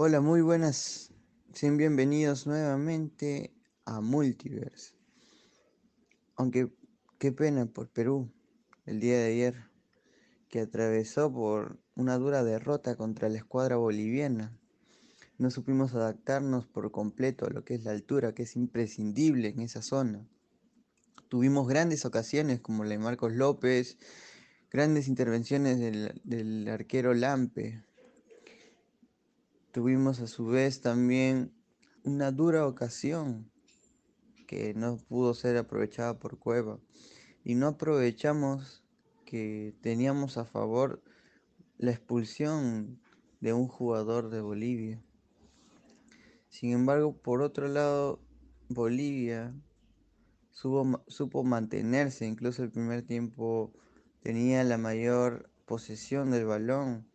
Hola, muy buenas. Sean bienvenidos nuevamente a Multiverse. Aunque qué pena por Perú el día de ayer, que atravesó por una dura derrota contra la escuadra boliviana. No supimos adaptarnos por completo a lo que es la altura, que es imprescindible en esa zona. Tuvimos grandes ocasiones como la de Marcos López, grandes intervenciones del, del arquero Lampe, Tuvimos a su vez también una dura ocasión que no pudo ser aprovechada por Cueva. Y no aprovechamos que teníamos a favor la expulsión de un jugador de Bolivia. Sin embargo, por otro lado, Bolivia supo, supo mantenerse, incluso el primer tiempo tenía la mayor posesión del balón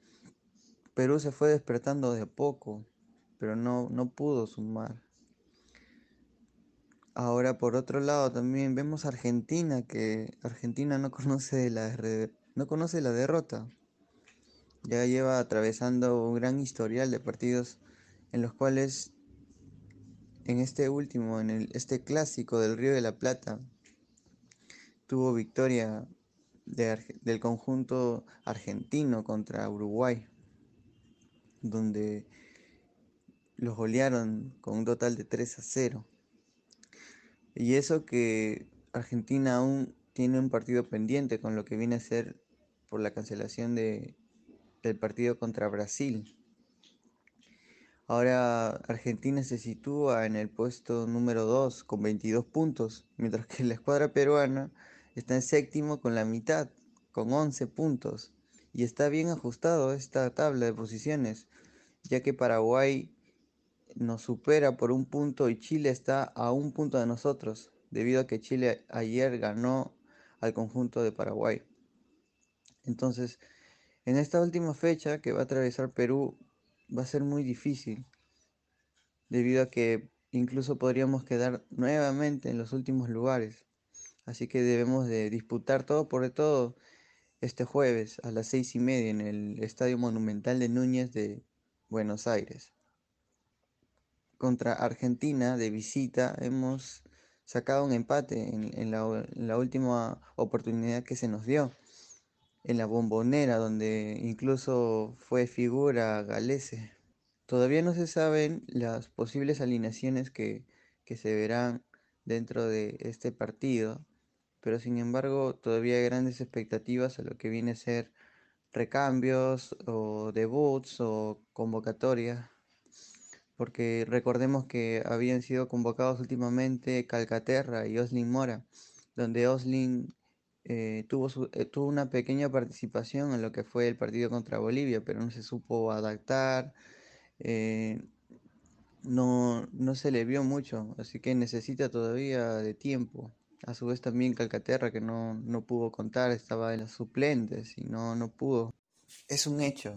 Perú se fue despertando de poco, pero no, no pudo sumar. Ahora por otro lado también vemos a Argentina, que Argentina no conoce la, no conoce la derrota. Ya lleva atravesando un gran historial de partidos en los cuales en este último, en el, este clásico del Río de la Plata, tuvo victoria del conjunto argentino contra Uruguay donde los golearon con un total de 3 a 0. Y eso que Argentina aún tiene un partido pendiente con lo que viene a ser por la cancelación de, del partido contra Brasil. Ahora Argentina se sitúa en el puesto número 2 con 22 puntos, mientras que la escuadra peruana está en séptimo con la mitad, con 11 puntos. Y está bien ajustado esta tabla de posiciones, ya que Paraguay nos supera por un punto y Chile está a un punto de nosotros, debido a que Chile ayer ganó al conjunto de Paraguay. Entonces, en esta última fecha que va a atravesar Perú va a ser muy difícil, debido a que incluso podríamos quedar nuevamente en los últimos lugares. Así que debemos de disputar todo por todo este jueves a las seis y media en el Estadio Monumental de Núñez de Buenos Aires. Contra Argentina de visita hemos sacado un empate en, la, última oportunidad que se nos dio, en la bombonera, donde incluso fue figura Galese. Todavía no se saben las posibles alineaciones que, que se verán dentro de este partido, pero sin embargo todavía hay grandes expectativas a lo que viene a ser recambios o debuts o convocatorias, porque recordemos que habían sido convocados últimamente Calcaterra y Oslin Mora, donde Oslin eh, tuvo, eh, tuvo una pequeña participación en lo que fue el partido contra Bolivia, pero no se supo adaptar, eh, no, no se le vio mucho, así que necesita todavía de tiempo. A su vez también Calcaterra, que no, pudo contar, estaba en los suplentes y no, no pudo. Es un hecho,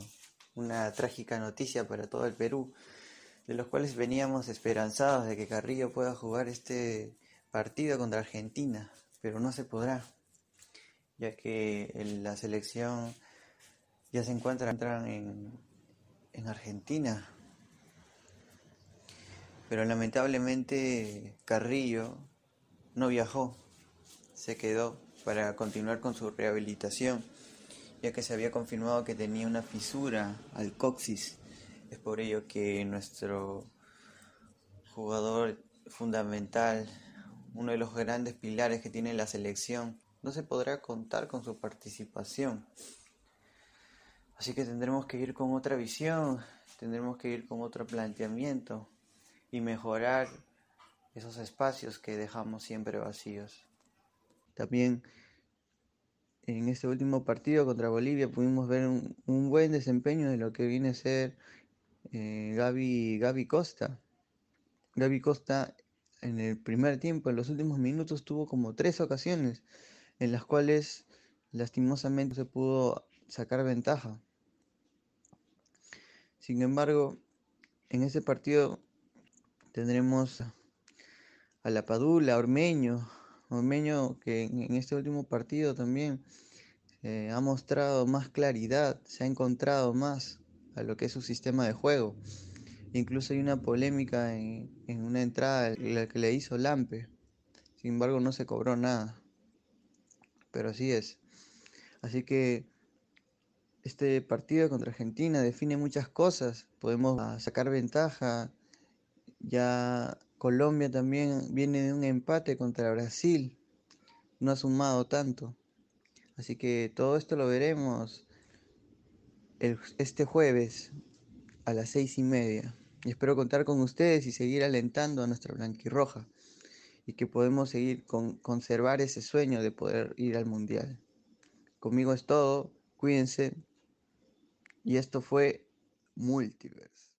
una trágica noticia para todo el Perú, de los cuales veníamos esperanzados de que Carrillo pueda jugar este partido contra Argentina, pero no se podrá, ya que la selección ya se encuentra en, en Argentina. Pero lamentablemente Carrillo no viajó, se quedó para continuar con su rehabilitación, ya que se había confirmado que tenía una fisura al coxis. Es por ello que nuestro jugador fundamental, uno de los grandes pilares que tiene la selección, no se podrá contar con su participación. Así que tendremos que ir con otra visión, tendremos que ir con otro planteamiento y mejorar esos espacios que dejamos siempre vacíos. También en este último partido contra Bolivia pudimos ver un, buen desempeño de lo que viene a ser eh, Gaby, Costa. Gaby Costa en el primer tiempo, en los últimos minutos, tuvo como tres ocasiones en las cuales lastimosamente se pudo sacar ventaja. Sin embargo, en ese partido tendremos a la Padula, Ormeño, Ormeño que en, este último partido también eh, ha mostrado más claridad, se ha encontrado más a lo que es su sistema de juego. Incluso hay una polémica en, en una entrada la que le hizo Lampe. Sin embargo, no se cobró nada. Pero así es. Así que este partido contra Argentina define muchas cosas. Podemos ah, sacar ventaja. Ya Colombia también viene de un empate contra Brasil. No ha sumado tanto. Así que todo esto lo veremos este jueves a las seis y media. Y espero contar con ustedes y seguir alentando a nuestra blanquirroja y que podemos seguir con, conservar ese sueño de poder ir al mundial. Conmigo es todo, cuídense. Y esto fue Multiverse.